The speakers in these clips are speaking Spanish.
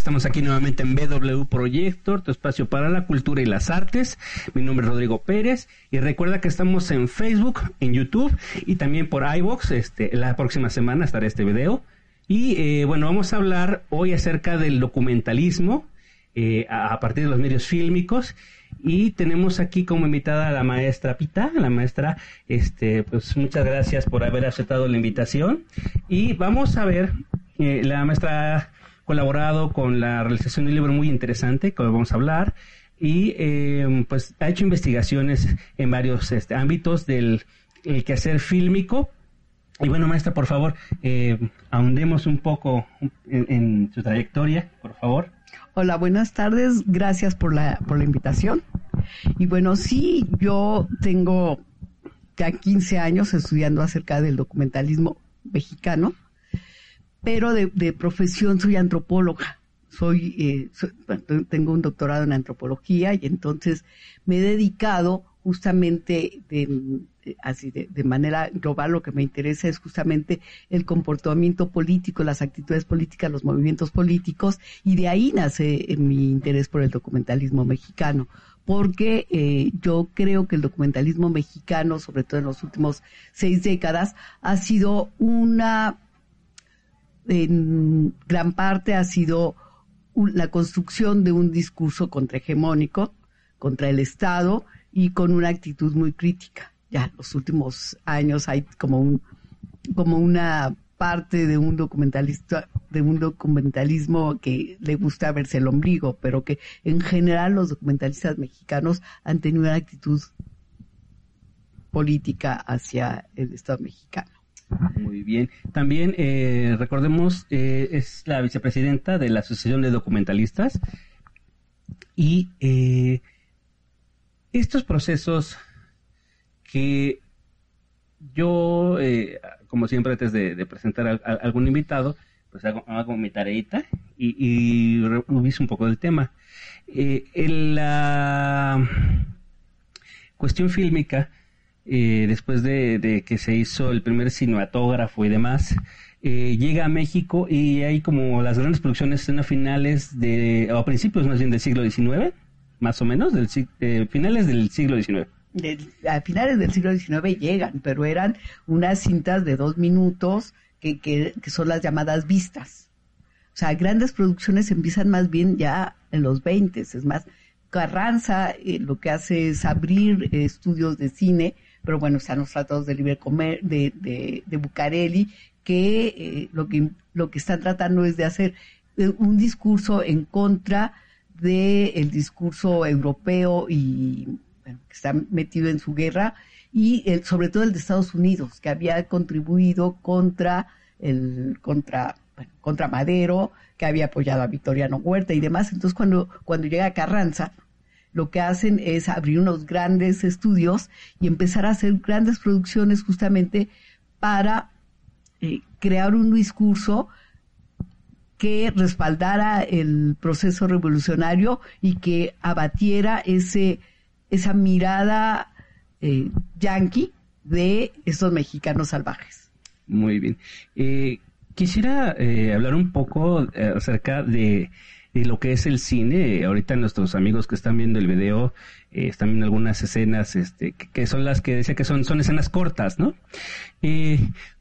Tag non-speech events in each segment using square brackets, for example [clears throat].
estamos aquí nuevamente en BW Proyector, tu espacio para la cultura y las artes. Mi nombre es Rodrigo Pérez y recuerda que estamos en Facebook, en YouTube y también por iVoox. Este, la próxima semana estará este video. Y eh, bueno, vamos a hablar hoy acerca del documentalismo eh, a, partir de los medios fílmicos. Y tenemos aquí como invitada a la maestra Pita, la maestra, este, pues muchas gracias por haber aceptado la invitación. Y vamos a ver, eh, la maestra colaborado con la realización de un libro muy interesante, que hoy vamos a hablar, y eh, pues ha hecho investigaciones en varios este, ámbitos del quehacer fílmico. Y bueno, maestra, por favor, eh, ahondemos un poco en, su trayectoria, por favor. Hola, buenas tardes. Gracias por la, por la invitación. Y bueno, sí, yo tengo ya 15 años estudiando acerca del documentalismo mexicano pero de, de profesión soy antropóloga. Soy, eh, tengo un doctorado en antropología y entonces me he dedicado justamente de, así de, de, manera global lo que me interesa es justamente el comportamiento político, las actitudes políticas, los movimientos políticos y de ahí nace eh, mi interés por el documentalismo mexicano porque eh, yo creo que el documentalismo mexicano, sobre todo en los últimos seis décadas, ha sido una en gran parte ha sido la construcción de un discurso contrahegemónico contra el Estado y con una actitud muy crítica. Ya los últimos años hay como un como una parte de un documentalista de un documentalismo que le gusta verse el ombligo, pero que en general los documentalistas mexicanos han tenido una actitud política hacia el Estado mexicano. Muy bien. También eh, recordemos, eh, es la vicepresidenta de la Asociación de Documentalistas y eh, estos procesos que yo, como siempre antes de, presentar a, algún invitado, pues hago, mi tareita y, y un poco del tema. en la cuestión fílmica, eh, después de, que se hizo el primer cinematógrafo y demás, eh, llega a México y hay como las grandes producciones en a finales de, o a principios más bien del siglo XIX, más o menos, del, eh, finales del siglo XIX. a finales del siglo XIX llegan, pero eran unas cintas de dos minutos que, que, son las llamadas vistas. O sea, grandes producciones empiezan más bien ya en los 20, es más, Carranza lo que hace es abrir estudios de cine pero bueno, están los tratados de libre comer de, de, de Bucareli, que eh, lo que lo que están tratando es de hacer eh, un discurso en contra del el discurso europeo y bueno, que está metido en su guerra y el, sobre todo el de Estados Unidos que había contribuido contra el contra contra Madero que había apoyado a Victoriano Huerta y demás. Entonces cuando cuando llega Carranza lo que hacen es abrir unos grandes estudios y empezar a hacer grandes producciones justamente para eh, crear un discurso que respaldara el proceso revolucionario y que abatiera ese, esa mirada eh, yanqui de estos mexicanos salvajes. Muy bien. Eh, quisiera hablar un poco acerca de y lo que es el cine. Ahorita nuestros amigos que están viendo el video eh, están viendo algunas escenas este, que, son las que decía que son, son escenas cortas, ¿no?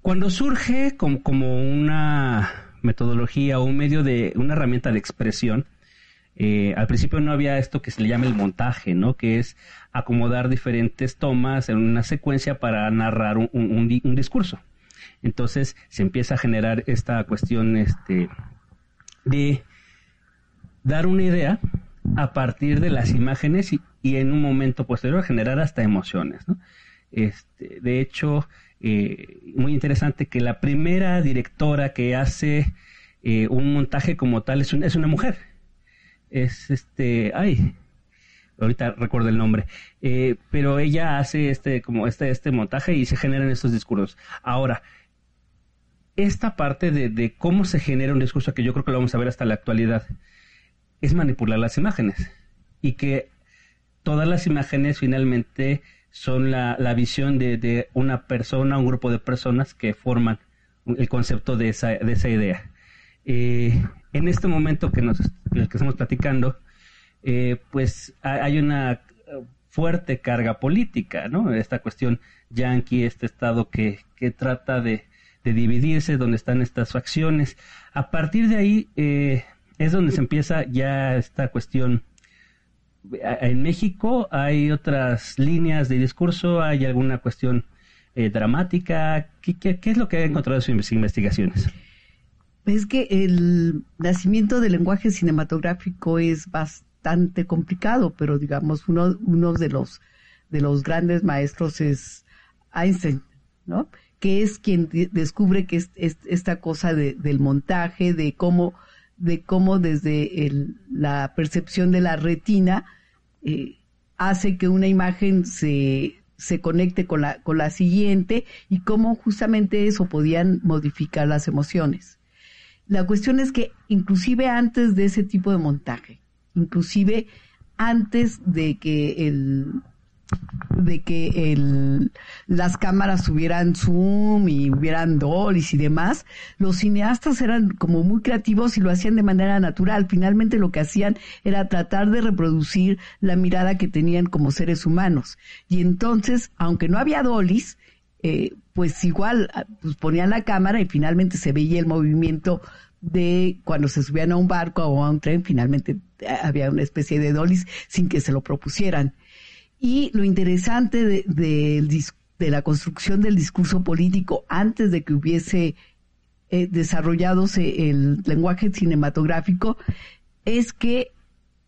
Cuando surge como, como una metodología o un medio de, una herramienta de expresión, eh, al principio no había esto que se le llama el montaje, ¿no? Que es acomodar diferentes tomas en una secuencia para narrar un, un discurso. Entonces se empieza a generar esta cuestión este, de dar una idea a partir de las imágenes y, en un momento posterior generar hasta emociones. Este, de hecho, eh, muy interesante que la primera directora que hace eh, un montaje como tal es, es una mujer. Es este, ay, ahorita recuerdo el nombre, eh, pero ella hace este, como este, este montaje y se generan estos discursos. Ahora, esta parte de, de cómo se genera un discurso que yo creo que lo vamos a ver hasta la actualidad, es manipular las imágenes y que todas las imágenes finalmente son la, la visión de, de, una persona, un grupo de personas que forman el concepto de esa, de esa idea. Eh, en este momento que nos que estamos platicando, eh, pues hay una fuerte carga política, ¿no? Esta cuestión yanqui, este estado que, que trata de, de dividirse, donde están estas facciones. A partir de ahí eh, es donde se empieza ya esta cuestión. En México hay otras líneas de discurso, hay alguna cuestión eh, dramática. ¿Qué, ¿Qué, qué, es lo que ha encontrado en sus investigaciones? Es que el nacimiento del lenguaje cinematográfico es bastante complicado, pero digamos uno, de los de los grandes maestros es Einstein, ¿no? que es quien descubre que es, esta cosa de, del montaje, de cómo, de cómo desde la percepción de la retina eh, hace que una imagen se, se conecte con la, con la siguiente y cómo justamente eso podían modificar las emociones. La cuestión es que inclusive antes de ese tipo de montaje, inclusive antes de que el, de que el, las cámaras tuvieran zoom y hubieran dollies y demás, los cineastas eran como muy creativos y lo hacían de manera natural. Finalmente lo que hacían era tratar de reproducir la mirada que tenían como seres humanos. Y entonces, aunque no había dollies, eh, pues igual pues ponían la cámara y finalmente se veía el movimiento de cuando se subían a un barco o a un tren, finalmente eh, había una especie de dollies sin que se lo propusieran. Y lo interesante de, la construcción del discurso político antes de que hubiese eh, desarrollado el lenguaje cinematográfico es que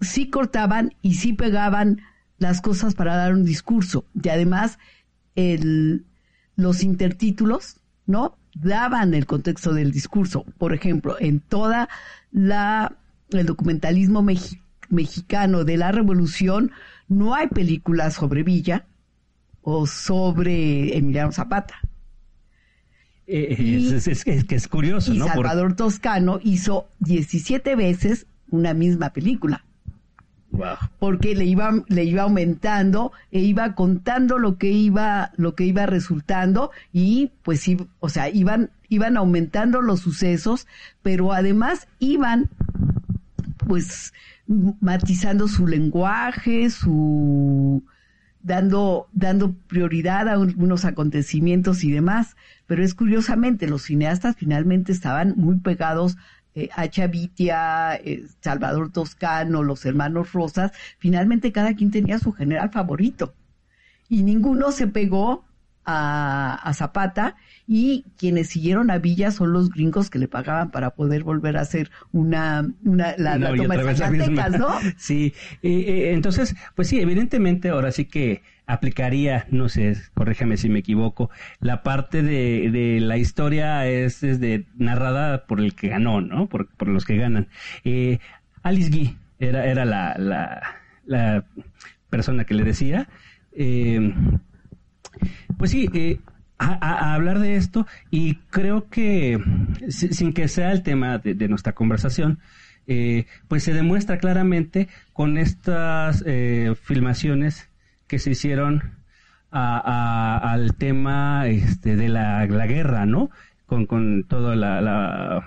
sí cortaban y sí pegaban las cosas para dar un discurso. Y además, los intertítulos, ¿no? Daban el contexto del discurso. Por ejemplo, en toda la, el documentalismo mexicano de la revolución, no hay películas sobre Villa o sobre Emiliano Zapata. Eh, eh, es, que es curioso, y Salvador Toscano hizo 17 veces una misma película. Wow. Porque le iba, le iba aumentando e iba contando lo que iba, lo que iba resultando y pues o sea, iban, iban aumentando los sucesos, pero además iban pues matizando su lenguaje, su dando dando prioridad a unos acontecimientos y demás, pero es curiosamente los cineastas finalmente estaban muy pegados eh, a Chavitia, eh, Salvador Toscano, los hermanos Rosas, finalmente cada quien tenía su general favorito. Y ninguno se pegó a, Zapata y quienes siguieron a Villa son los gringos que le pagaban para poder volver a hacer una, una la, toma de Zacatecas, ¿no? [laughs] sí, entonces, pues sí, evidentemente ahora sí que aplicaría, no sé, corríjame si me equivoco, la parte de, de la historia es, de, narrada por el que ganó, ¿no? Por, por los que ganan. Eh, Alice Guy era, era la, la, la persona que le decía. Eh, pues sí, eh, a, hablar de esto y creo que sin que sea el tema de, nuestra conversación, eh, pues se demuestra claramente con estas eh, filmaciones que se hicieron al tema este, de la, guerra, ¿no? Con, con, todo el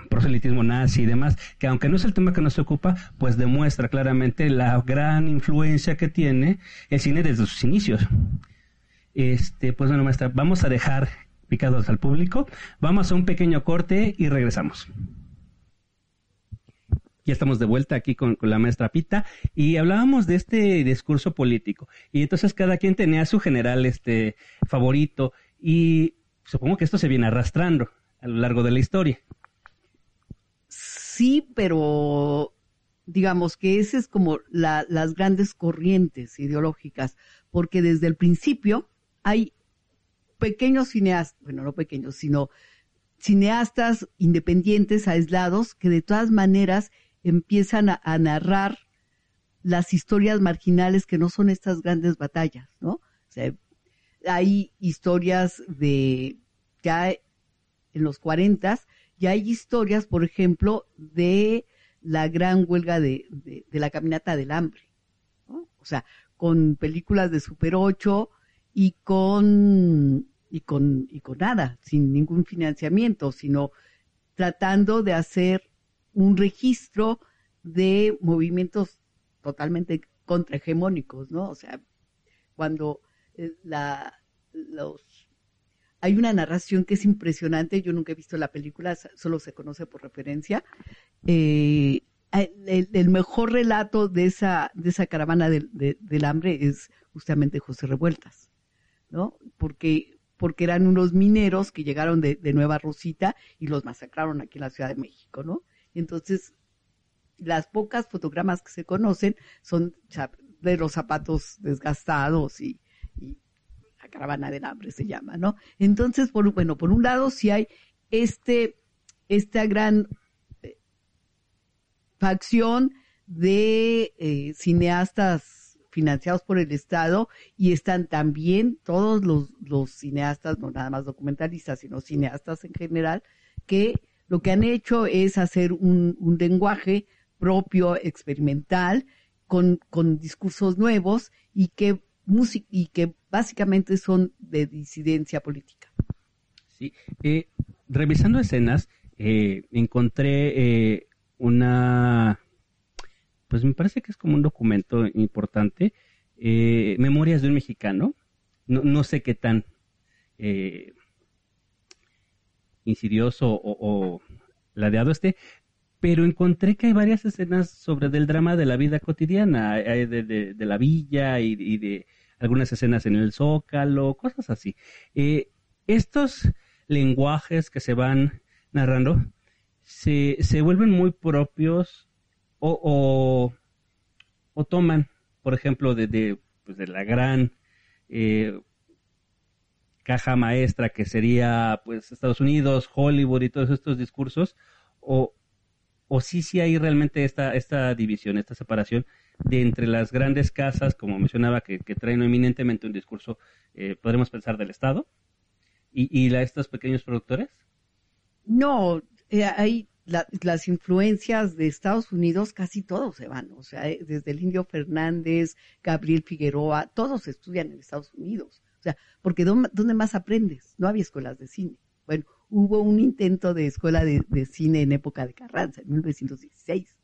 proselitismo nazi y demás, que aunque no es el tema que nos ocupa, pues demuestra claramente la gran influencia que tiene el cine desde sus inicios. Este, pues bueno, maestra, vamos a dejar picados al público. Vamos a un pequeño corte y regresamos. Ya estamos de vuelta aquí con, la maestra Pita y hablábamos de este discurso político. Y entonces cada quien tenía su general este favorito y supongo que esto se viene arrastrando a lo largo de la historia. Sí, pero digamos que ese es como las grandes corrientes ideológicas, porque desde el principio hay pequeños cineastas, bueno, no pequeños, sino cineastas independientes, aislados, que de todas maneras empiezan a, narrar las historias marginales que no son estas grandes batallas, ¿no? O sea, hay historias de ya en los 40 y hay historias, por ejemplo, de la gran huelga de, de, la caminata del hambre. O sea, con películas de Super 8, y con, y con, y con nada, sin ningún financiamiento, sino tratando de hacer un registro de movimientos totalmente contrahegemónicos, ¿no? O sea, cuando eh, la, los hay una narración que es impresionante, yo nunca he visto la película, solo se conoce por referencia. Eh, el, mejor relato de esa, de esa caravana del hambre es justamente José Revueltas, ¿no? Porque, porque eran unos mineros que llegaron de, Nueva Rosita y los masacraron aquí en la Ciudad de México, ¿no? Entonces, las pocas fotogramas que se conocen son de los zapatos desgastados y, la caravana del hambre se llama, ¿no? Entonces, por, bueno, por un lado sí hay este, esta gran eh, facción de eh, cineastas financiados por el Estado y están también todos los, cineastas, no nada más documentalistas, sino cineastas en general, que lo que han hecho es hacer un, lenguaje propio, experimental, con, discursos nuevos y que, y que básicamente son de disidencia política. Sí, eh, revisando escenas, eh, encontré eh, una pues me parece que es como un documento importante. Eh, Memorias de un mexicano. No, sé qué tan eh, insidioso o, ladeado esté, pero encontré que hay varias escenas sobre del drama de la vida cotidiana, de, la villa y, de algunas escenas en el zócalo, cosas así. Eh, estos lenguajes que se van narrando se, se vuelven muy propios o, o, toman, por ejemplo, de, pues de la gran eh, caja maestra que sería pues Estados Unidos, Hollywood y todos estos discursos, o, o sí, sí hay realmente esta, esta división, esta separación de entre las grandes casas, como mencionaba, que, traen eminentemente un discurso, eh, podremos pensar del Estado, y, y la, estos pequeños productores? No, eh, hay las influencias de Estados Unidos casi todos se van, o sea, eh, desde el Indio Fernández, Gabriel Figueroa, todos estudian en Estados Unidos, o sea, porque ¿dónde más aprendes? No había escuelas de cine. Bueno, hubo un intento de escuela de, de cine en época de Carranza, en 1916,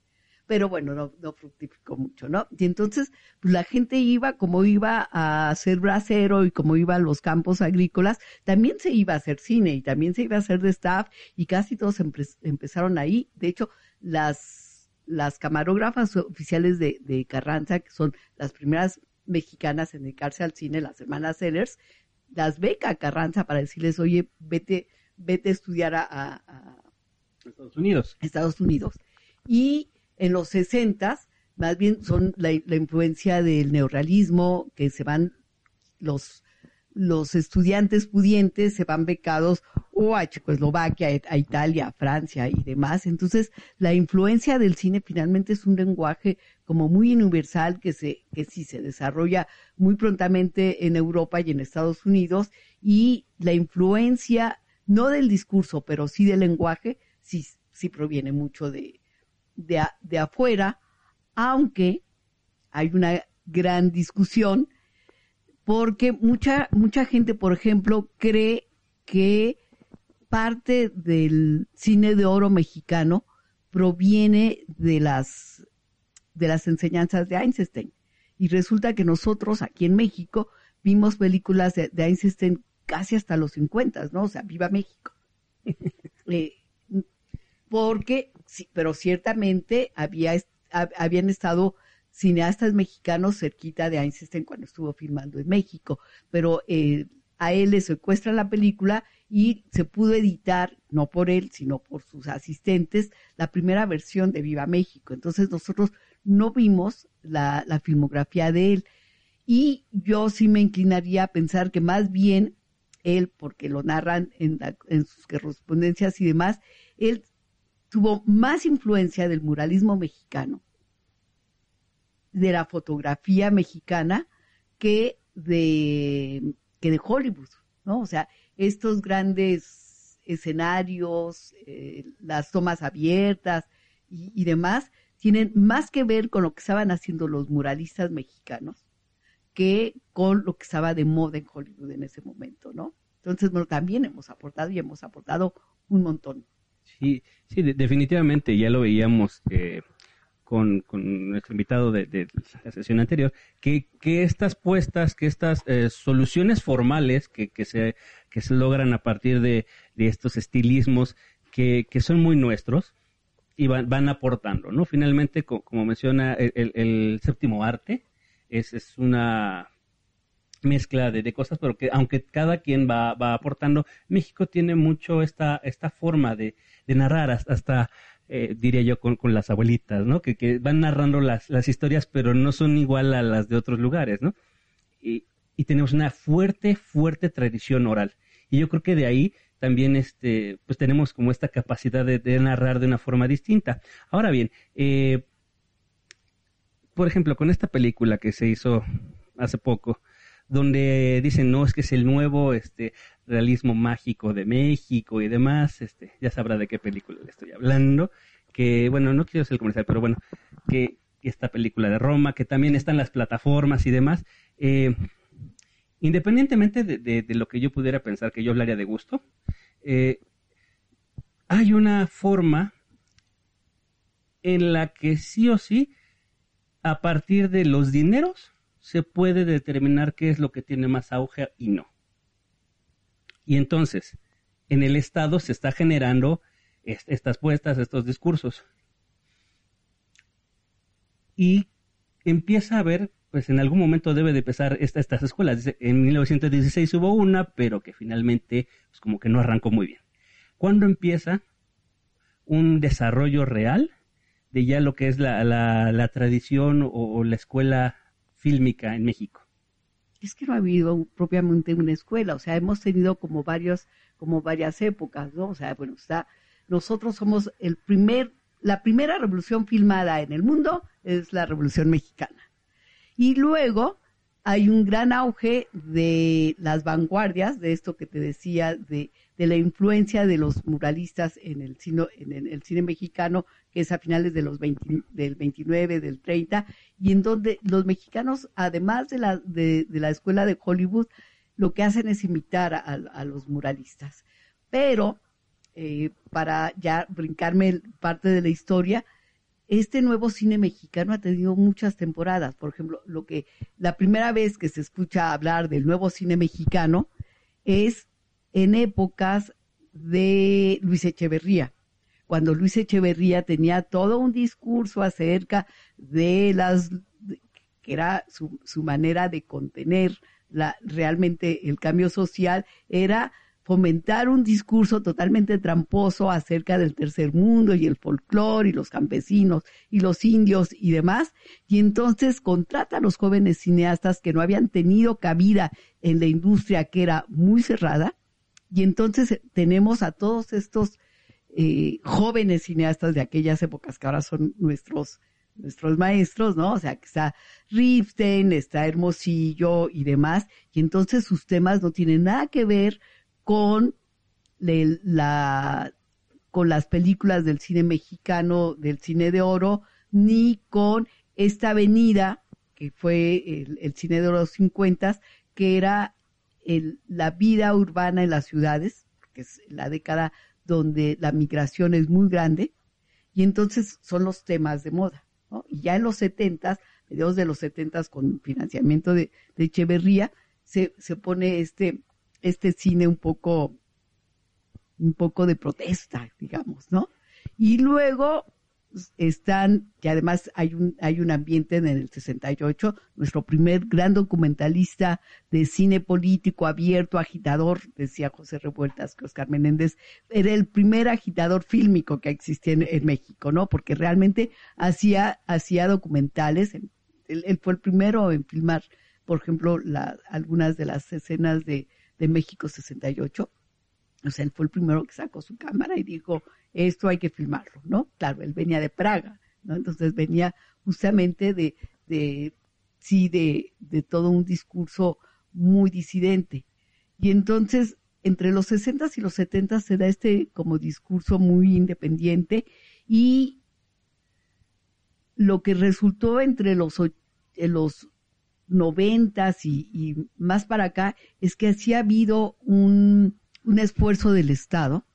pero bueno, no, no fructificó mucho, ¿no? Y entonces, pues la gente iba, como iba a hacer bracero y como iba a los campos agrícolas, también se iba a hacer cine y también se iba a hacer de staff y casi todos empezaron ahí. De hecho, las, las camarógrafas oficiales de, de Carranza, que son las primeras mexicanas en dedicarse al cine, las hermanas Sellers, las beca Carranza para decirles, oye, vete, vete a estudiar a, a Estados Unidos. Estados Unidos. Y en los 60 más bien son la, influencia del neorrealismo, que se van los, los estudiantes pudientes, se van becados o a Checoslovaquia, a Italia, a Francia y demás. Entonces, la influencia del cine finalmente es un lenguaje como muy universal que se, que sí se desarrolla muy prontamente en Europa y en Estados Unidos y la influencia, no del discurso, pero sí del lenguaje, sí, sí proviene mucho de, de, afuera, aunque hay una gran discusión, porque mucha, mucha gente, por ejemplo, cree que parte del cine de oro mexicano proviene de las, de las enseñanzas de Einstein. Y resulta que nosotros aquí en México vimos películas de, Einstein casi hasta los 50, ¿no? O sea, viva México. [laughs] Eh, porque, sí, pero ciertamente había, habían estado cineastas mexicanos cerquita de Einstein cuando estuvo filmando en México, pero eh, a él le secuestra la película y se pudo editar, no por él, sino por sus asistentes, la primera versión de Viva México. Entonces nosotros no vimos la, filmografía de él. Y yo sí me inclinaría a pensar que más bien él, porque lo narran en, en sus correspondencias y demás, él tuvo más influencia del muralismo mexicano, de la fotografía mexicana, que de, que de Hollywood, ¿no? O sea, estos grandes escenarios, eh, las tomas abiertas y, y, demás, tienen más que ver con lo que estaban haciendo los muralistas mexicanos que con lo que estaba de moda en Hollywood en ese momento, ¿no? Entonces, bueno, también hemos aportado y hemos aportado un montón. Sí, sí, definitivamente, ya lo veíamos eh, con, nuestro invitado de, la sesión anterior, que, que estas puestas, que estas eh, soluciones formales que, que, se, que se logran a partir de, estos estilismos que, que son muy nuestros, y van, van aportando, ¿no? Finalmente, como menciona el, el, séptimo arte, es, es una mezcla de, cosas, pero que aunque cada quien va, va aportando, México tiene mucho esta, esta forma de, de narrar, hasta, eh, diría yo, con, con, las abuelitas, ¿no? Que, que van narrando las, las historias, pero no son igual a las de otros lugares, ¿no? Y, y tenemos una fuerte, fuerte tradición oral. Y yo creo que de ahí también este, pues tenemos como esta capacidad de, narrar de una forma distinta. Ahora bien, eh, por ejemplo, con esta película que se hizo hace poco, donde dicen, no, es que es el nuevo este, realismo mágico de México y demás, este, ya sabrá de qué película le estoy hablando, que, bueno, no quiero ser comercial, pero bueno, que esta película de Roma, que también está en las plataformas y demás, eh, independientemente de, lo que yo pudiera pensar que yo hablaría de gusto, eh, hay una forma en la que sí o sí, a partir de los dineros, se puede determinar qué es lo que tiene más auge y no. Y entonces, en el Estado se está generando estas puestas, estos discursos. Y empieza a haber pues en algún momento debe de empezar esta, estas escuelas. En 1916 hubo una, pero que finalmente pues como que no arrancó muy bien. ¿Cuándo empieza un desarrollo real de ya lo que es la, la, tradición o, la escuela fílmica en México? Es que no ha habido propiamente una escuela, o sea, hemos tenido como varios, como varias épocas, ¿no? O sea, bueno, está, nosotros somos el primer, la primera revolución filmada en el mundo es la revolución mexicana y luego hay un gran auge de las vanguardias, de esto que te decía, de, la influencia de los muralistas en el, cine, en el cine mexicano, que es a finales de los del 29, del 30, y en donde los mexicanos, además de la, de, la escuela de Hollywood, lo que hacen es imitar a, los muralistas. Pero, eh, para ya brincarme parte de la historia, este nuevo cine mexicano ha tenido muchas temporadas. Por ejemplo, lo que la primera vez que se escucha hablar del nuevo cine mexicano es en épocas de Luis Echeverría, cuando Luis Echeverría tenía todo un discurso acerca de las que era su, su manera de contener la, realmente el cambio social, era fomentar un discurso totalmente tramposo acerca del tercer mundo y el folclore y los campesinos y los indios y demás, y entonces contrata a los jóvenes cineastas que no habían tenido cabida en la industria que era muy cerrada, y entonces tenemos a todos estos eh, jóvenes cineastas de aquellas épocas que ahora son nuestros nuestros maestros, ¿no? O sea, que está Riften, está Hermosillo y demás, y entonces sus temas no tienen nada que ver con la con las películas del cine mexicano, del cine de oro, ni con esta avenida que fue el, cine de los 50, que era el, la vida urbana en las ciudades, que es la década donde la migración es muy grande, y entonces son los temas de moda. ¿no? Y ya en los 70, mediados de los 70, con financiamiento de, de Echeverría, se, se pone este este cine un poco, un poco de protesta, digamos, ¿no? Y luego están, que además hay un, hay un ambiente en el 68, nuestro primer gran documentalista de cine político abierto, agitador, decía José Revueltas, que Oscar Menéndez era el primer agitador fílmico que existía en, México, ¿no? Porque realmente hacía, hacía documentales, él, fue el primero en filmar, por ejemplo, la, algunas de las escenas de, de México 68. O sea, él fue el primero que sacó su cámara y dijo, esto hay que filmarlo, ¿no? Claro, él venía de Praga, ¿no? Entonces venía justamente de, de sí, de, de todo un discurso muy disidente. Y entonces, entre los 60 y los 70 se da este como discurso muy independiente y lo que resultó entre los, los noventas y, y, más para acá es que sí ha habido un, un esfuerzo del Estado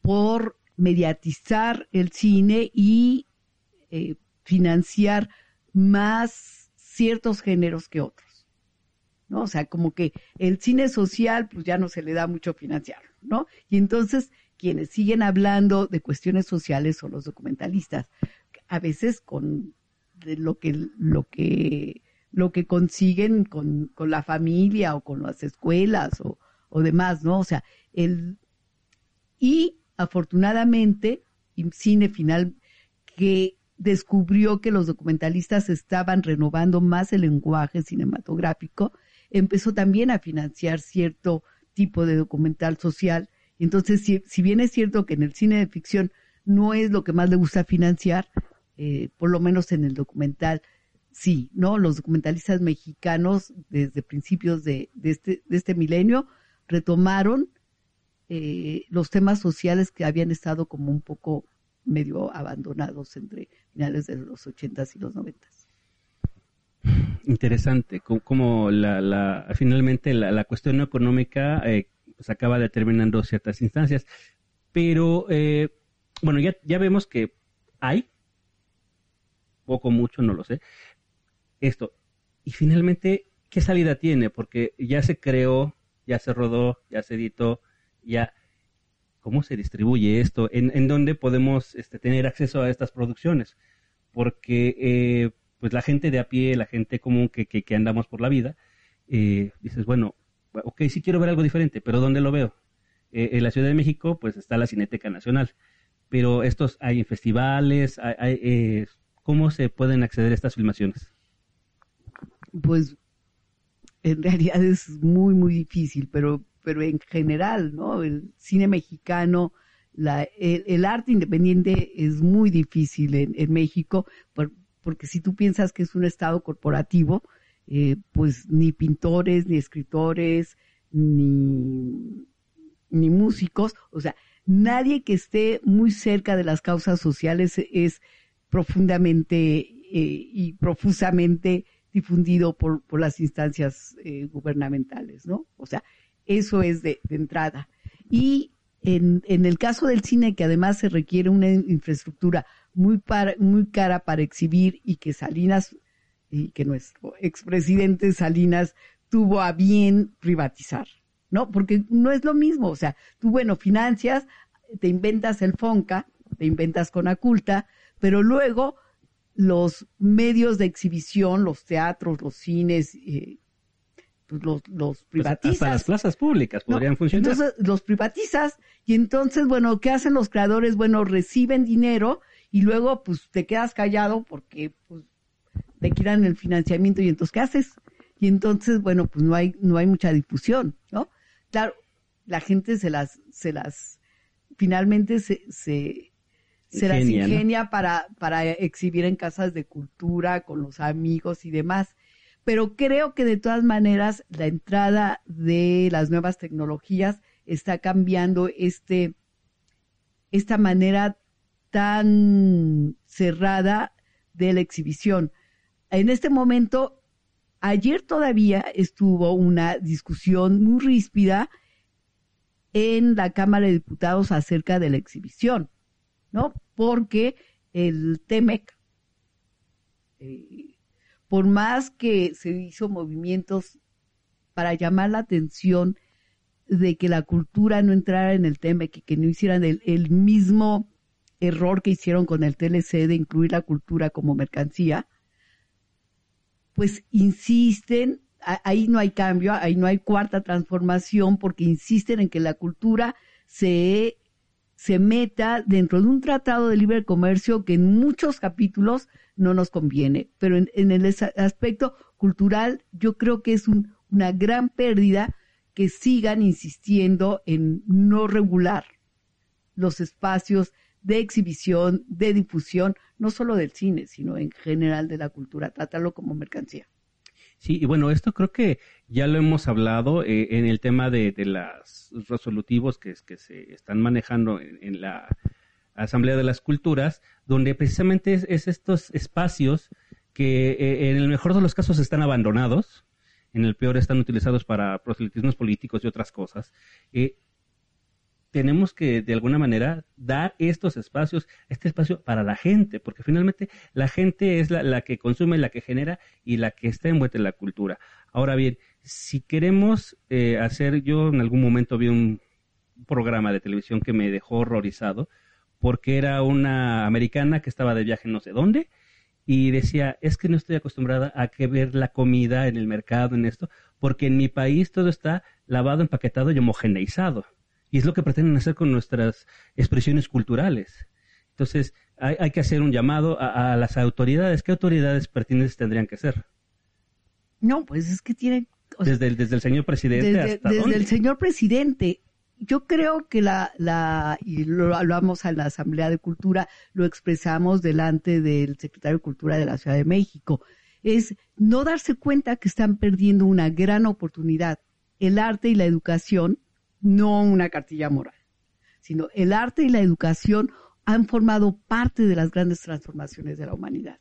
por mediatizar el cine y eh, financiar más ciertos géneros que otros. ¿no? O sea, como que el cine social, pues ya no se le da mucho financiar, ¿no? Y entonces, quienes siguen hablando de cuestiones sociales son los documentalistas, a veces con lo que, lo que, lo que consiguen con, con la familia o con las escuelas o, o demás, ¿no? O sea, el, y afortunadamente, cine final que descubrió que los documentalistas estaban renovando más el lenguaje cinematográfico, empezó también a financiar cierto tipo de documental social. Entonces, si, bien es cierto que en el cine de ficción no es lo que más le gusta financiar, eh, por lo menos en el documental, sí, ¿no? Los documentalistas mexicanos desde principios de, este, de este milenio retomaron eh, los temas sociales que habían estado como un poco medio abandonados entre finales de los ochentas y los noventas. Interesante, como la, finalmente la, cuestión económica eh, pues acaba determinando ciertas instancias, pero eh, bueno, ya, ya vemos que hay, poco, mucho, no lo sé, esto, y finalmente, ¿qué salida tiene? Porque ya se creó, ya se rodó, ya se editó, ya cómo se distribuye esto, en, en dónde podemos este, tener acceso a estas producciones, porque eh, pues la gente de a pie, la gente común que, que, andamos por la vida, eh, dices, bueno, ok, sí quiero ver algo diferente, pero ¿dónde lo veo? Eh, en la Ciudad de México, pues está la Cineteca Nacional, pero estos hay festivales, hay, ¿cómo se pueden acceder a estas filmaciones? Pues en realidad es muy, muy difícil, pero pero en general, ¿no? El cine mexicano, la, el, arte independiente es muy difícil en, México, porque si tú piensas que es un estado corporativo, eh, pues ni pintores, ni escritores, ni, ni músicos, o sea, nadie que esté muy cerca de las causas sociales es profundamente eh, y profusamente difundido por, por las instancias eh, gubernamentales, ¿no? O sea, eso es de, entrada. Y en, en, el caso del cine, que además se requiere una infraestructura muy, muy cara para exhibir y que Salinas, y que nuestro expresidente Salinas tuvo a bien privatizar, ¿no? Porque no es lo mismo, o sea, tú, bueno, financias, te inventas el FONCA, te inventas con Aculta, pero luego los medios de exhibición, los teatros, los cines, eh, pues, los, los pues, privatizas. hasta las plazas públicas podrían funcionar. Entonces los privatizas y entonces, bueno, ¿qué hacen los creadores? Bueno, reciben dinero y luego pues te quedas callado porque pues te quitan el financiamiento y entonces ¿qué haces? Y entonces, bueno, pues no hay, no hay mucha difusión, ¿no? Claro, la gente se las, se las, finalmente se, se, se las ingenia para, para exhibir en casas de cultura con los amigos y demás pero creo que de todas maneras la entrada de las nuevas tecnologías está cambiando este, esta manera tan cerrada de la exhibición. En este momento, ayer todavía estuvo una discusión muy ríspida en la Cámara de Diputados acerca de la exhibición, ¿no? Porque el TEMEC, eh, por más que se hizo movimientos para llamar la atención de que la cultura no entrara en el tema, que, que no hicieran el, mismo error que hicieron con el TLC de incluir la cultura como mercancía, pues insisten, ahí no hay cambio, ahí no hay cuarta transformación, porque insisten en que la cultura se, se meta dentro de un tratado de libre comercio que en muchos capítulos no nos conviene. Pero en, el aspecto cultural yo creo que es una gran pérdida que sigan insistiendo en no regular los espacios de exhibición, de difusión, no solo del cine, sino en general de la cultura, tratarlo como mercancía. Sí, y bueno, esto creo que ya lo hemos hablado eh, en el tema de, de los resolutivos que, que se están manejando en la Asamblea de las Culturas, donde precisamente es, estos espacios que eh, en el mejor de los casos están abandonados, en el peor están utilizados para proselitismos políticos y otras cosas. Eh, tenemos que de alguna manera dar estos espacios, este espacio para la gente, porque finalmente la gente es la, que consume, la que genera y la que está envuelta en la cultura. Ahora bien, si queremos eh, hacer, yo en algún momento vi un programa de televisión que me dejó horrorizado, porque era una americana que estaba de viaje no sé dónde, y decía, es que no estoy acostumbrada a que ver la comida en el mercado, en esto, porque en mi país todo está lavado, empaquetado y homogeneizado. Y es lo que pretenden hacer con nuestras expresiones culturales. Entonces, hay, que hacer un llamado a, las autoridades. ¿Qué autoridades pertinentes tendrían que ser? No, pues es que tienen... desde, el, desde el señor presidente desde, hasta Desde el señor presidente. Yo creo que la, la, y lo hablamos en la Asamblea de Cultura, lo expresamos delante del secretario de Cultura de la Ciudad de México, es no darse cuenta que están perdiendo una gran oportunidad. El arte y la educación no una cartilla moral, sino el arte y la educación han formado parte de las grandes transformaciones de la humanidad.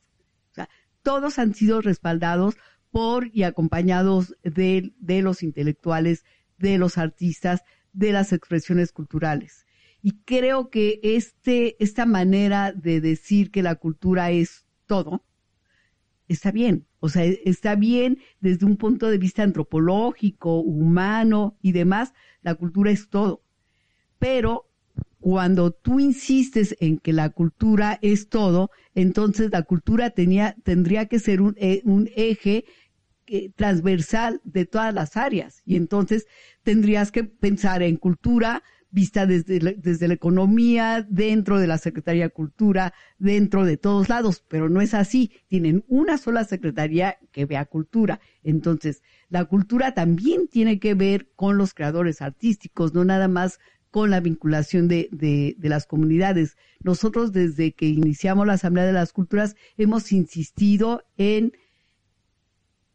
O sea, todos han sido respaldados por y acompañados de, de los intelectuales, de los artistas, de las expresiones culturales. Y creo que este, esta manera de decir que la cultura es todo, está bien. O sea, está bien desde un punto de vista antropológico, humano y demás, la cultura es todo. Pero cuando tú insistes en que la cultura es todo, entonces la cultura tenía, tendría que ser un, eh, un eje eh, transversal de todas las áreas. Y entonces tendrías que pensar en cultura vista desde la, desde la economía, dentro de la Secretaría de Cultura, dentro de todos lados, pero no es así. Tienen una sola Secretaría que vea cultura. Entonces, la cultura también tiene que ver con los creadores artísticos, no nada más con la vinculación de, de, de, las comunidades. Nosotros desde que iniciamos la Asamblea de las Culturas hemos insistido en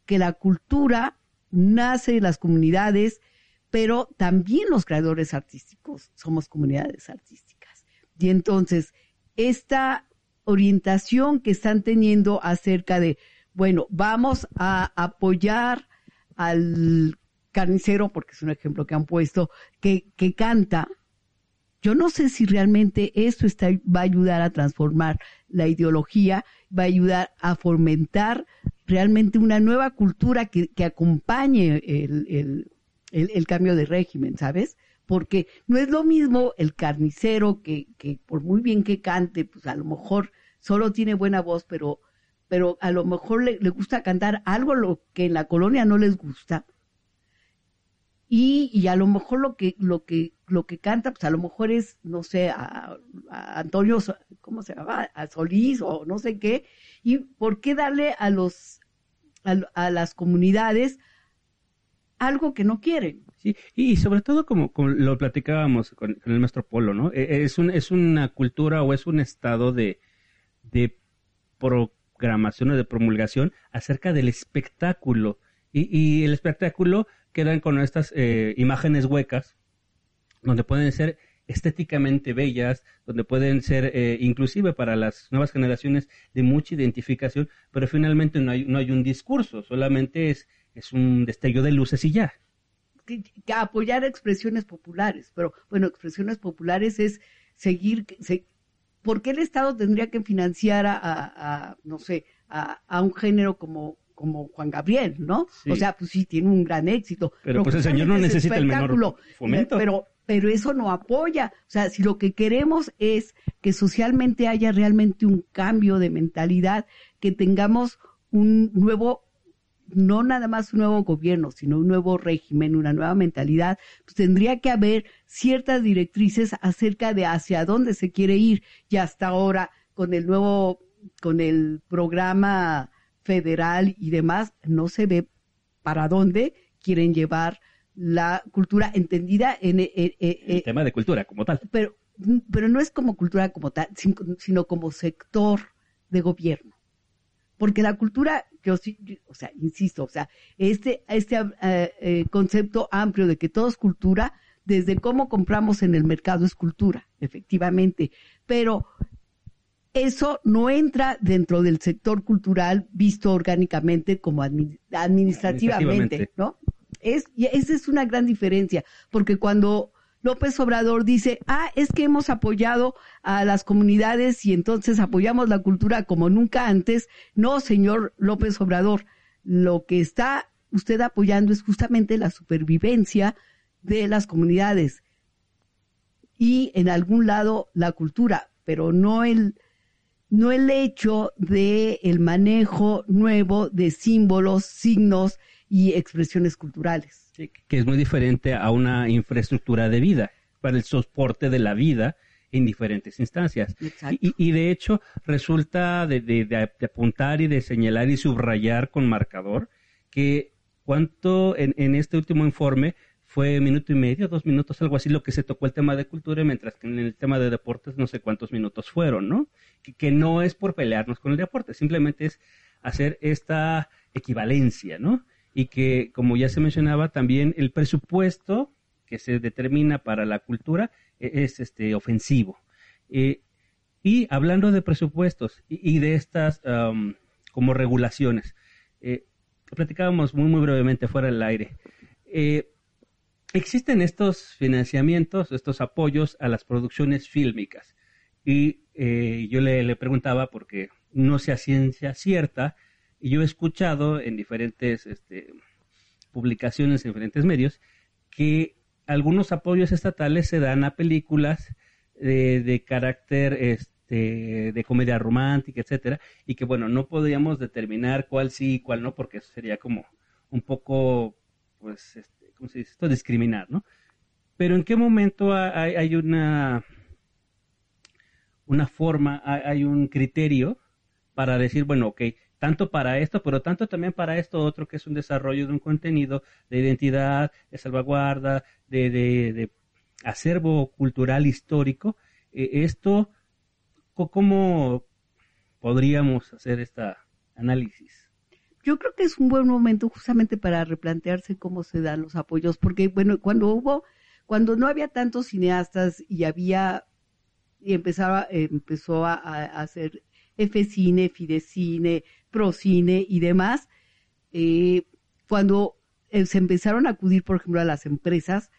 que la cultura nace en las comunidades, pero también los creadores artísticos somos comunidades artísticas. Y entonces, esta orientación que están teniendo acerca de, bueno, vamos a apoyar al carnicero, porque es un ejemplo que han puesto, que, que canta, yo no sé si realmente esto está, va a ayudar a transformar la ideología, va a ayudar a fomentar realmente una nueva cultura que, que acompañe el, el, el, cambio de régimen, ¿sabes? Porque no es lo mismo el carnicero que, que por muy bien que cante, pues a lo mejor solo tiene buena voz, pero pero a lo mejor le, le, gusta cantar algo lo que en la colonia no les gusta. Y, y, a lo mejor lo que, lo que, lo que canta, pues a lo mejor es, no sé, a, Antonio, ¿cómo se llama? A Solís o no sé qué. ¿Y por qué darle a los, a, las comunidades algo que no quieren? Y sobre todo como, lo platicábamos con, el maestro Polo, ¿no? E, es, un, es una cultura o es un estado de, de pro, programación de promulgación acerca del espectáculo. Y, el espectáculo quedan con estas eh, imágenes huecas, donde pueden ser estéticamente bellas, donde pueden ser eh, inclusive para las nuevas generaciones de mucha identificación, pero finalmente no hay, no hay un discurso, solamente es, es un destello de luces y ya. Que, apoyar expresiones populares, pero bueno, expresiones populares es seguir, ¿por qué el Estado tendría que financiar a, no sé, a, un género como como Juan Gabriel, ¿no? O sea, pues sí, tiene un gran éxito. Pero, pues el señor no necesita el menor fomento. Pero, pero eso no apoya. O sea, si lo que queremos es que socialmente haya realmente un cambio de mentalidad, que tengamos un nuevo no nada más un nuevo gobierno, sino un nuevo régimen, una nueva mentalidad, pues tendría que haber ciertas directrices acerca de hacia dónde se quiere ir. Y hasta ahora, con el nuevo, con el programa federal y demás, no se ve para dónde quieren llevar la cultura entendida en, el tema de cultura como tal. Pero, pero no es como cultura como tal, sino como sector de gobierno porque la cultura, yo sí, o sea, insisto, o sea, este, este eh, eh, concepto amplio de que todo es cultura, desde cómo compramos en el mercado es cultura, efectivamente, pero eso no entra dentro del sector cultural visto orgánicamente como administrativamente, ¿no? Es, y esa es una gran diferencia, porque cuando López Obrador dice, ah, es que hemos apoyado a las comunidades y entonces apoyamos la cultura como nunca antes. No, señor López Obrador, lo que está usted apoyando es justamente la supervivencia de las comunidades y en algún lado la cultura, pero no el, no el hecho de el manejo nuevo de símbolos, signos y expresiones culturales. Que es muy diferente a una infraestructura de vida, para el soporte de la vida en diferentes instancias. Y, y, de hecho resulta de, de, de, apuntar y de señalar y subrayar con marcador que cuánto en, en este último informe fue minuto y medio, dos minutos, algo así, lo que se tocó el tema de cultura, mientras que en el tema de deportes no sé cuántos minutos fueron, ¿no? Que, que no es por pelearnos con el deporte, simplemente es hacer esta equivalencia, ¿no? Y que, como ya se mencionaba, también el presupuesto que se determina para la cultura e, es este ofensivo. Eh, y hablando de presupuestos y, de estas um, como regulaciones, eh, platicábamos muy, muy brevemente fuera del aire. Eh, existen estos financiamientos, estos apoyos a las producciones fílmicas. Y yo le, preguntaba, porque no sea ciencia cierta, y yo he escuchado en diferentes este, publicaciones, en diferentes medios, que algunos apoyos estatales se dan a películas de, carácter este, de comedia romántica, etcétera, y que bueno, no podríamos determinar cuál sí y cuál no, porque eso sería como un poco, pues, este, ¿cómo se dice esto? Discriminar, ¿no? Pero ¿en qué momento hay, hay una, una forma, hay, un criterio para decir, bueno, ok, tanto para esto, pero tanto también para esto otro que es un desarrollo de un contenido de identidad, de salvaguarda, de, de, acervo cultural histórico. Eh, esto, ¿cómo podríamos hacer este análisis? yo creo que es un buen momento justamente para replantearse cómo se dan los apoyos, porque bueno, cuando hubo, cuando no había tantos cineastas y había, y empezaba, empezó a, hacer F-Cine, Fidecine, Procine y demás, eh, cuando eh, se empezaron a acudir, por ejemplo, a las empresas,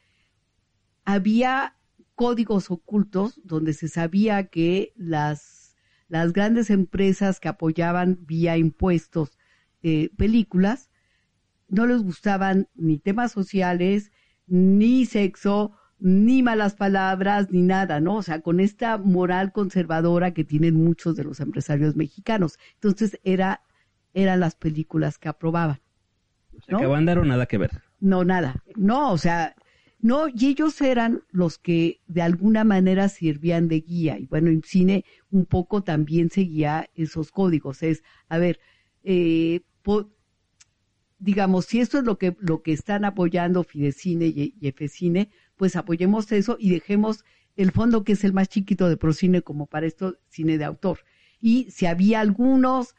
había códigos ocultos donde se sabía que las, las grandes empresas que apoyaban vía impuestos eh, películas, no les gustaban ni temas sociales, ni sexo, ni malas palabras, ni nada, ¿no? O sea, con esta moral conservadora que tienen muchos de los empresarios mexicanos. Entonces, era, eran las películas que aprobaban. O sea, que nada que ver. No, nada. No, o sea, no, y ellos eran los que de alguna manera sirvían de guía. Y bueno, en cine un poco también seguía esos códigos. Es, a ver, eh, digamos, si esto es lo que, lo que están apoyando Fidecine y, y Efecine, pues apoyemos eso y dejemos el fondo que es el más chiquito de Procine como para esto cine de autor. Y si había algunos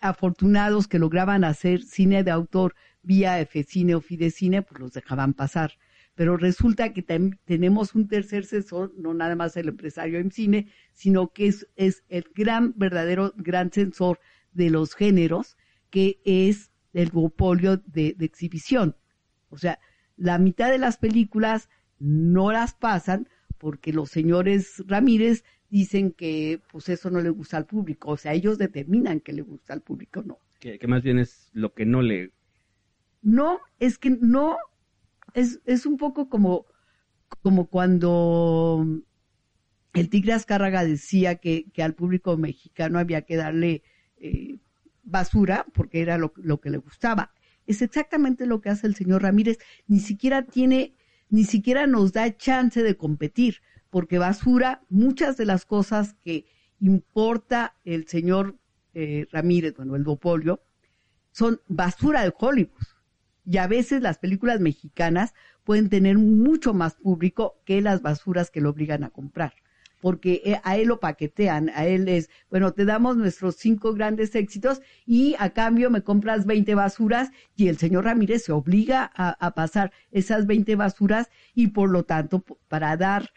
afortunados que lograban hacer cine de autor vía Efecine o Fidecine, pues los dejaban pasar. Pero resulta que tenemos un tercer sensor, no nada más el empresario en cine, sino que es, es el gran, verdadero, gran sensor de los géneros, que es el duopolio de, exhibición. O sea, la mitad de las películas no las pasan porque los señores Ramírez dicen que pues eso no le gusta al público. O sea, ellos determinan que le gusta al público, no. Que, más bien es lo que no le... No, es que no, es, es un poco como, como cuando el Tigre Azcárraga decía que, que al público mexicano había que darle eh, basura porque era lo, que le gustaba. Es exactamente lo que hace el señor Ramírez. Ni siquiera tiene, ni siquiera nos da chance de competir, porque basura, muchas de las cosas que importa el señor eh, Ramírez, bueno, el Dopolio, son basura de Hollywood. Y a veces las películas mexicanas pueden tener mucho más público que las basuras que lo obligan a comprar porque eh, a él lo paquetean, a él es, bueno, te damos nuestros cinco grandes éxitos y a cambio me compras 20 basuras y el señor Ramírez se obliga a, pasar esas 20 basuras y por lo tanto para dar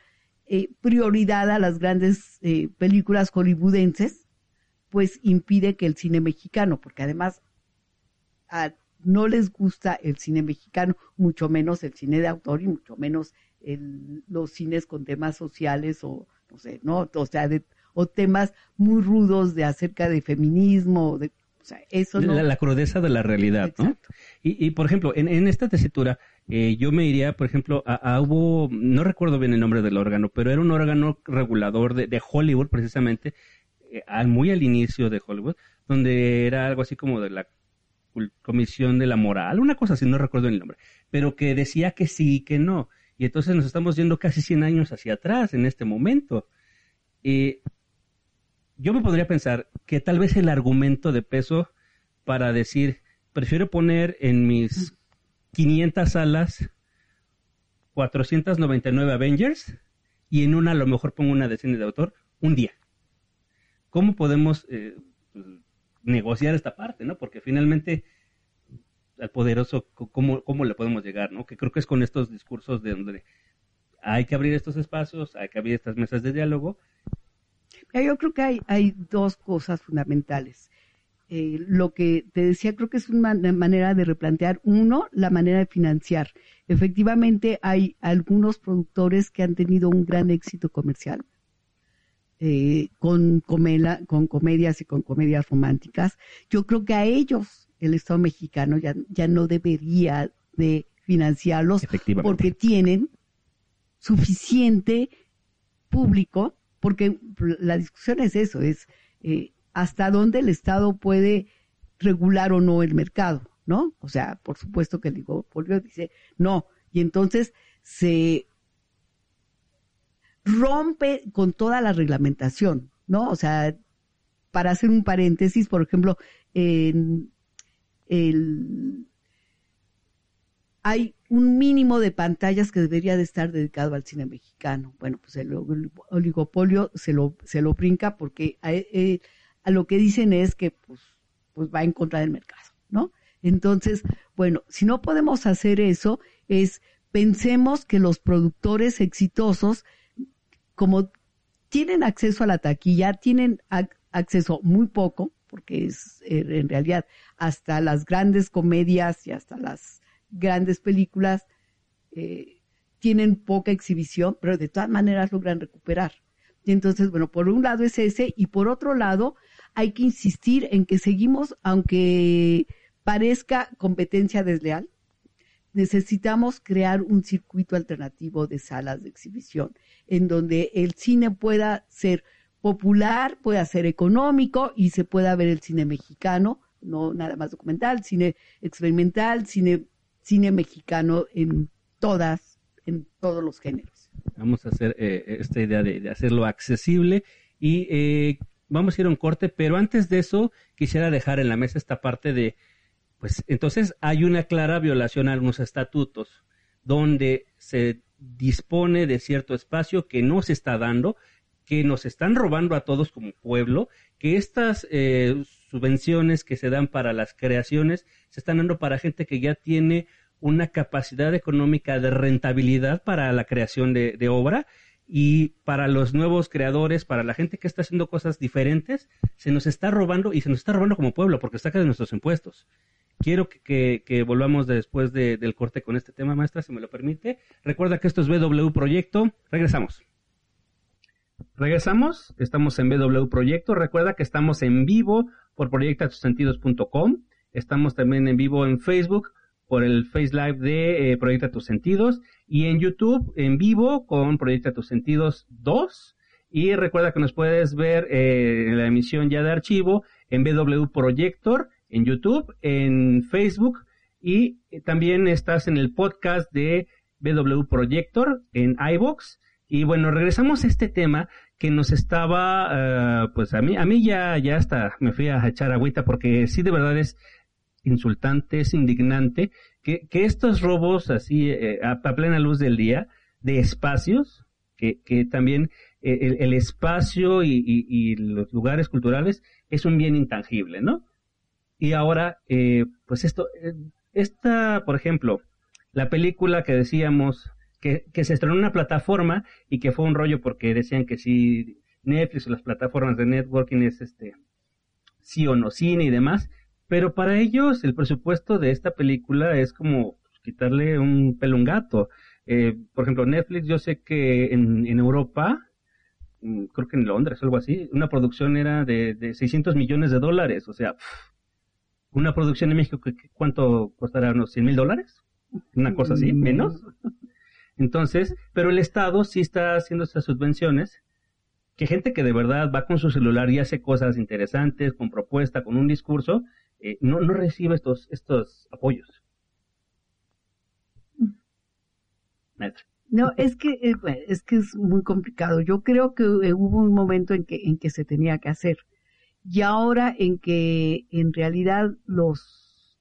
eh, prioridad a las grandes eh, películas hollywoodenses, pues impide que el cine mexicano, porque además no les gusta el cine mexicano, mucho menos el cine de autor y mucho menos los cines con temas sociales o no sé, ¿no? O sea, o temas muy rudos de acerca de feminismo, de, o sea, eso no. La, crudeza de la realidad, ¿no? Y, y, por ejemplo, en, en esta tesitura, eh, yo me iría, por ejemplo, a, hubo, no recuerdo bien el nombre del órgano, pero era un órgano regulador de, de Hollywood, precisamente, eh, muy al inicio de Hollywood, donde era algo así como de la Comisión de la Moral, una cosa así, no recuerdo el nombre, pero que decía que sí y que no. Y entonces nos estamos yendo casi 100 años hacia atrás en este momento. Y yo me podría pensar que tal vez el argumento de peso para decir, prefiero poner en mis 500 salas 499 Avengers y en una a lo mejor pongo una de cine de autor un día. ¿Cómo podemos eh, pues, negociar esta parte, no? Porque finalmente al poderoso, ¿cómo, ¿cómo le podemos llegar, no? Que creo que es con estos discursos de donde hay que abrir estos espacios, hay que abrir estas mesas de diálogo. Yo creo que hay, hay dos cosas fundamentales. Eh, lo que te decía, creo que es una manera de replantear, uno, la manera de financiar. Efectivamente, hay algunos productores que han tenido un gran éxito comercial eh, con, con comedias y con comedias románticas. Yo creo que a ellos el Estado mexicano ya, ya no debería de financiarlos porque tienen suficiente público, porque la discusión es eso, es eh, hasta dónde el Estado puede regular o no el mercado, ¿no? O sea, por supuesto que el oligopolio dice no, y entonces se rompe con toda la reglamentación, ¿no? O sea, para hacer un paréntesis, por ejemplo, en el, hay un mínimo de pantallas que debería de estar dedicado al cine mexicano. Bueno, pues el oligopolio se lo, se lo brinca porque a, eh, a lo que dicen es que pues, pues va en contra del mercado, ¿no? Entonces, bueno, si no podemos hacer eso, es pensemos que los productores exitosos, como tienen acceso a la taquilla, tienen acceso muy poco, porque es eh, en realidad hasta las grandes comedias y hasta las grandes películas eh, tienen poca exhibición, pero de todas maneras logran recuperar. Y entonces, bueno, por un lado es ese y por otro lado hay que insistir en que seguimos, aunque parezca competencia desleal, necesitamos crear un circuito alternativo de salas de exhibición en donde el cine pueda ser popular, pueda ser económico y se pueda ver el cine mexicano, no nada más documental, cine experimental, cine, cine mexicano en todas, en todos los géneros. Vamos a hacer eh, esta idea de, hacerlo accesible y eh, vamos a ir a un corte, pero antes de eso quisiera dejar en la mesa esta parte de, pues entonces hay una clara violación a algunos estatutos donde se dispone de cierto espacio que no se está dando que nos están robando a todos como pueblo, que estas eh, subvenciones que se dan para las creaciones se están dando para gente que ya tiene una capacidad económica de rentabilidad para la creación de, obra y para los nuevos creadores, para la gente que está haciendo cosas diferentes, se nos está robando y se nos está robando como pueblo porque saca de nuestros impuestos. Quiero que, volvamos después del corte con este tema, maestra, si me lo permite. Recuerda que esto es BW Proyecto. Regresamos. Regresamos, estamos en BW Proyecto. Recuerda que estamos en vivo por proyectatusentidos.com. Estamos también en vivo en Facebook por el Face Live de eh, Proyecta Tus Sentidos y en YouTube en vivo con Proyecta Tus Sentidos 2. Y recuerda que nos puedes ver eh, en la emisión ya de archivo en BW Projector, en YouTube, en Facebook y también estás en el podcast de BW Projector en iBox y bueno, regresamos a este tema que nos estaba, eh, pues a mí, a mí ya, ya hasta me fui a echar agüita porque sí de verdad es insultante, es indignante que, que estos robos así eh, a, plena luz del día de espacios, que, que también eh, el, espacio y, los lugares culturales es un bien intangible, ¿no? Y ahora, pues esto, esta, por ejemplo, la película que decíamos que, se estrenó en una plataforma y que fue un rollo porque decían que si Netflix o las plataformas de networking es este sí o no cine y demás, Pero para ellos el presupuesto de esta película es como quitarle un pelo a un gato. Eh, por ejemplo, Netflix, yo sé que en, en Europa, mm, creo que en Londres o algo así, una producción era de, de 600 millones de dólares. O sea, una producción en México, ¿cuánto costará? ¿Unos 100 mil dólares? Una cosa así, menos. Entonces, pero el Estado sí está haciendo estas subvenciones que gente que de verdad va con su celular y hace cosas interesantes, con propuesta, con un discurso, eh, no, no recibe estos, estos apoyos. No, es que, eh, es que es muy complicado. Yo creo que eh, hubo un momento en que, en que se tenía que hacer. Y ahora en que en realidad los,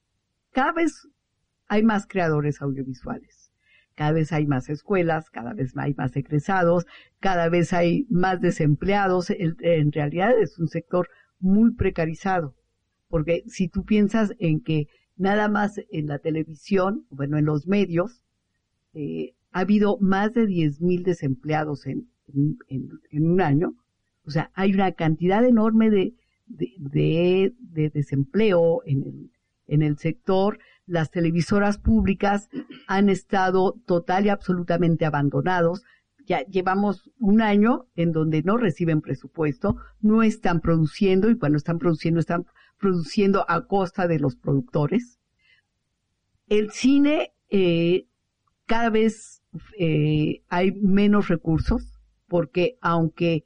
cada vez hay más creadores audiovisuales. Cada vez hay más escuelas, cada vez hay más egresados, cada vez hay más desempleados. En realidad es un sector muy precarizado. Porque si tú piensas en que nada más en la televisión, bueno, en los medios, eh, ha habido más de 10.000 desempleados en, un año. O sea, hay una cantidad enorme de, de, desempleo en el, en el sector. Las televisoras públicas han estado total y absolutamente abandonados. Ya llevamos un año en donde no reciben presupuesto, no están produciendo y cuando están produciendo están produciendo a costa de los productores. El cine eh, cada vez eh, hay menos recursos porque aunque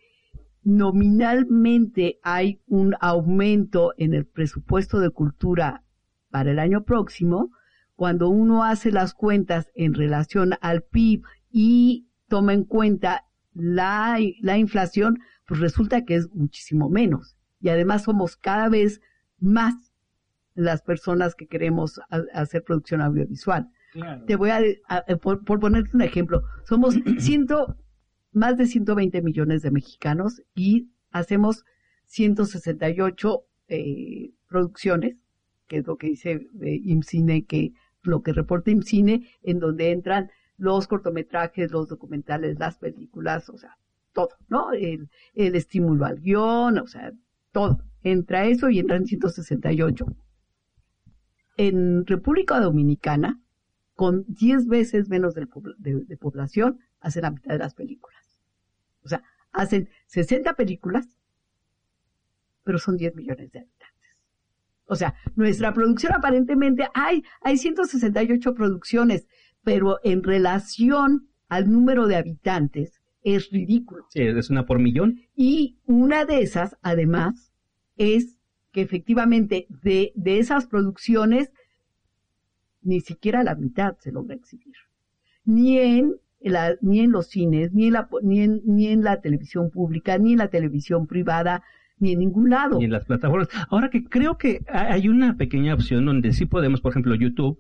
nominalmente hay un aumento en el presupuesto de cultura para el año próximo, cuando uno hace las cuentas en relación al PIB y toma en cuenta la, la inflación, pues resulta que es muchísimo menos. Y además somos cada vez más las personas que queremos hacer producción audiovisual. Te voy a, por, ponerte un ejemplo, somos [clears throat] ciento, más de 120 millones de mexicanos y hacemos 168 eh, producciones, que es lo que dice eh, IMCINE, que lo que reporta IMCINE, en donde entran los cortometrajes, los documentales, las películas, o sea, todo, ¿no? El, el estímulo al guion, o sea, todo. Entra eso y entran 168. En República Dominicana, con 10 veces menos de, población, hacen la mitad de las películas. O sea, hacen 60 películas, pero son 10 millones de habitantes. O sea, nuestra producción aparentemente, hay, hay 168 producciones, pero en relación al número de habitantes es ridículo. Sí, es una por millón. Y una de esas, además, es que efectivamente de, de esas producciones ni siquiera la mitad se logra exhibir. Ni en, la, ni en los cines, ni en, la, ni, en, ni en la televisión pública, ni en la televisión privada, ni en ningún lado. Ni en las plataformas. Ahora que creo que hay una pequeña opción donde sí podemos, por ejemplo, YouTube,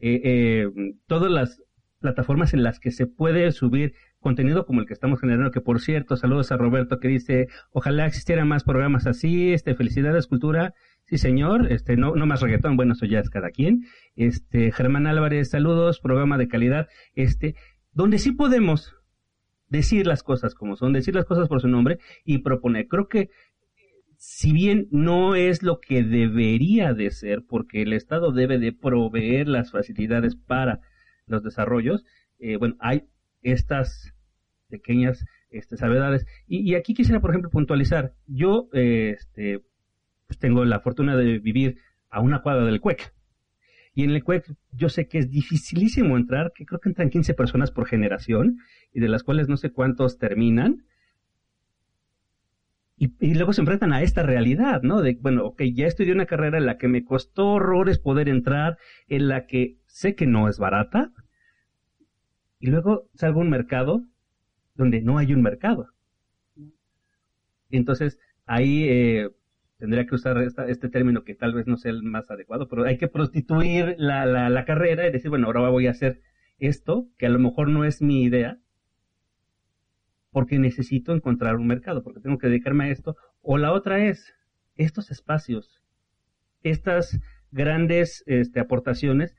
eh, eh, todas las plataformas en las que se puede subir contenido como el que estamos generando, que por cierto, saludos a Roberto que dice, ojalá existieran más programas así, este, felicidades, cultura, Sí, señor, este, no, no más reggaetón, bueno, eso ya es cada quien. Este, Germán Álvarez, saludos, programa de calidad, este, donde sí podemos decir las cosas como son, decir las cosas por su nombre y proponer. Creo que si bien no es lo que debería de ser, porque el Estado debe de proveer las facilidades para los desarrollos, eh, bueno, hay estas pequeñas este, sabedades. Y, aquí quisiera, por ejemplo, puntualizar. Yo, eh, este, pues tengo la fortuna de vivir a una cuadra del CUEC. Y en el CUEC yo sé que es dificilísimo entrar, que creo que entran 15 personas por generación, y de las cuales no sé cuántos terminan. Y, luego se enfrentan a esta realidad, ¿no? De, bueno, ok, ya estudié una carrera en la que me costó horrores poder entrar, en la que sé que no es barata, y luego salgo a un mercado donde no hay un mercado. entonces, ahí, eh, tendría que usar este término que tal vez no sea el más adecuado, pero hay que prostituir la, la, carrera y decir, bueno, ahora voy a hacer esto, que a lo mejor no es mi idea, porque necesito encontrar un mercado, porque tengo que dedicarme a esto. O la otra es, estos espacios, estas grandes este, aportaciones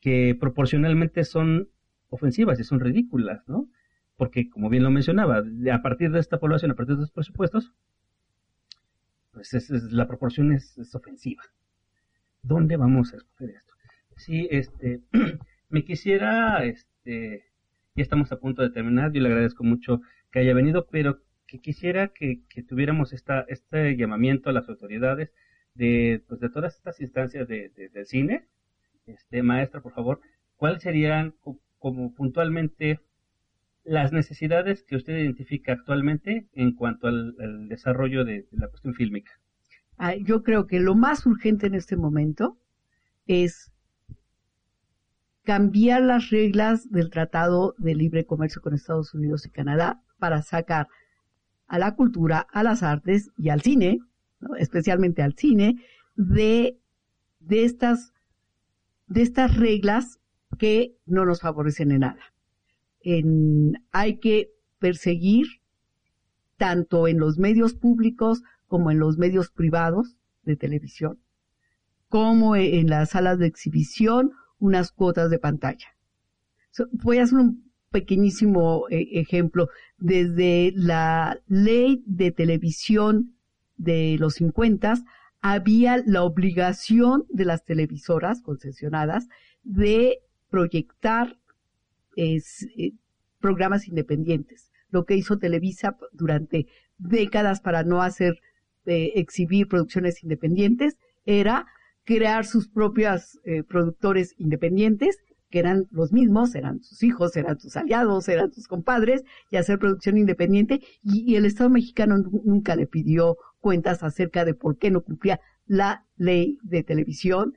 que proporcionalmente son ofensivas y son ridículas, ¿no? Porque, como bien lo mencionaba, a partir de esta población, a partir de estos presupuestos, pues es, la proporción es, ofensiva. ¿dónde vamos a escoger esto? Sí, este, [clears throat] me quisiera, este, ya estamos a punto de terminar, yo le agradezco mucho que haya venido, pero que quisiera que, tuviéramos esta, este llamamiento a las autoridades de, pues, de todas estas instancias de, del cine. Este, maestra, por favor, ¿cuáles serían como puntualmente las necesidades que usted identifica actualmente en cuanto al, desarrollo de, la cuestión fílmica? Ah, yo creo que lo más urgente en este momento es cambiar las reglas del Tratado de Libre Comercio con Estados Unidos y Canadá para sacar a la cultura, a las artes y al cine, especialmente al cine, de, de, estas, de estas reglas que no nos favorecen en nada. hay que perseguir tanto en los medios públicos como en los medios privados de televisión, como en las salas de exhibición, unas cuotas de pantalla. voy a hacer un pequeñísimo eh, ejemplo. Desde la ley de televisión de los 50 había la obligación de las televisoras concesionadas de proyectar eh, programas independientes. Lo que hizo Televisa durante décadas para no hacer eh, exhibir producciones independientes era crear sus propios productores independientes que eran los mismos, eran sus hijos, eran sus aliados, eran sus compadres, y hacer producción independiente, y, el Estado mexicano nunca le pidió cuentas acerca de por qué no cumplía la ley de televisión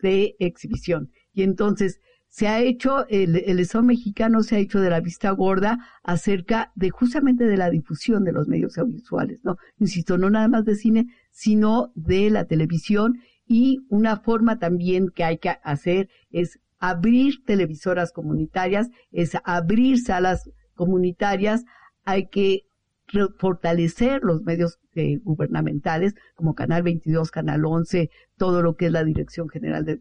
de exhibición. Y entonces se ha hecho, el, el, Estado mexicano se ha hecho de la vista gorda acerca de justamente de la difusión de los medios audiovisuales, ¿no? Insisto, no nada más de cine, sino de la televisión. Y una forma también que hay que hacer es abrir televisoras comunitarias, es abrir salas comunitarias, hay que fortalecer los medios eh, gubernamentales como Canal 22, Canal 11, todo lo que es la Dirección General de,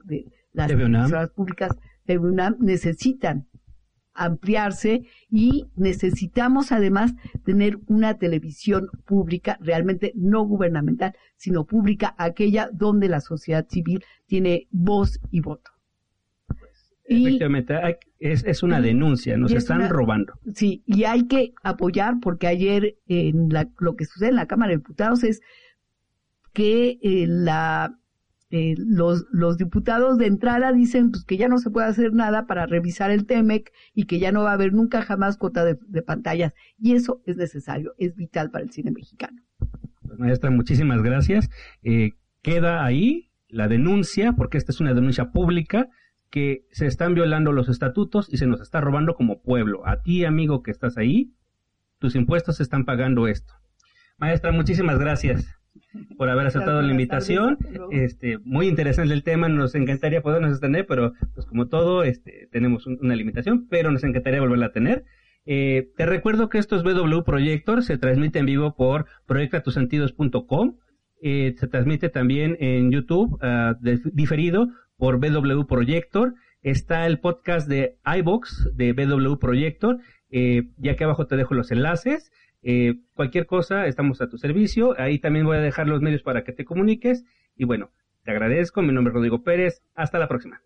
las televisoras públicas de UNAM necesitan ampliarse y necesitamos además tener una televisión pública realmente no gubernamental, sino pública, aquella donde la sociedad civil tiene voz y voto. Efectivamente, es, una denuncia, nos están robando. Sí, y hay que apoyar porque ayer en lo que sucede en la Cámara de Diputados es que eh, la, eh, los, los diputados de entrada dicen pues, que ya no se puede hacer nada para revisar el TEMEC y que ya no va a haber nunca jamás cuota de, pantallas. Y eso es necesario, es vital para el cine mexicano. Pues, maestra, muchísimas gracias. Eh, queda ahí la denuncia, porque esta es una denuncia pública que se están violando los estatutos y se nos está robando como pueblo. A ti, amigo que estás ahí, tus impuestos están pagando esto. Maestra, muchísimas gracias por haber aceptado la invitación. Este, muy interesante el tema, nos encantaría podernos extender, pero pues como todo, este, tenemos una limitación, pero nos encantaría volverla a tener. Eh, te recuerdo que esto es BW Projector, se transmite en vivo por proyectatussentidos.com, eh, se transmite también en YouTube, uh, diferido, por BW Projector. Está el podcast de iBox de BW Projector. Eh, ya que abajo te dejo los enlaces. Eh, cualquier cosa, estamos a tu servicio. Ahí también voy a dejar los medios para que te comuniques. Y bueno, te agradezco. Mi nombre es Rodrigo Pérez. Hasta la próxima.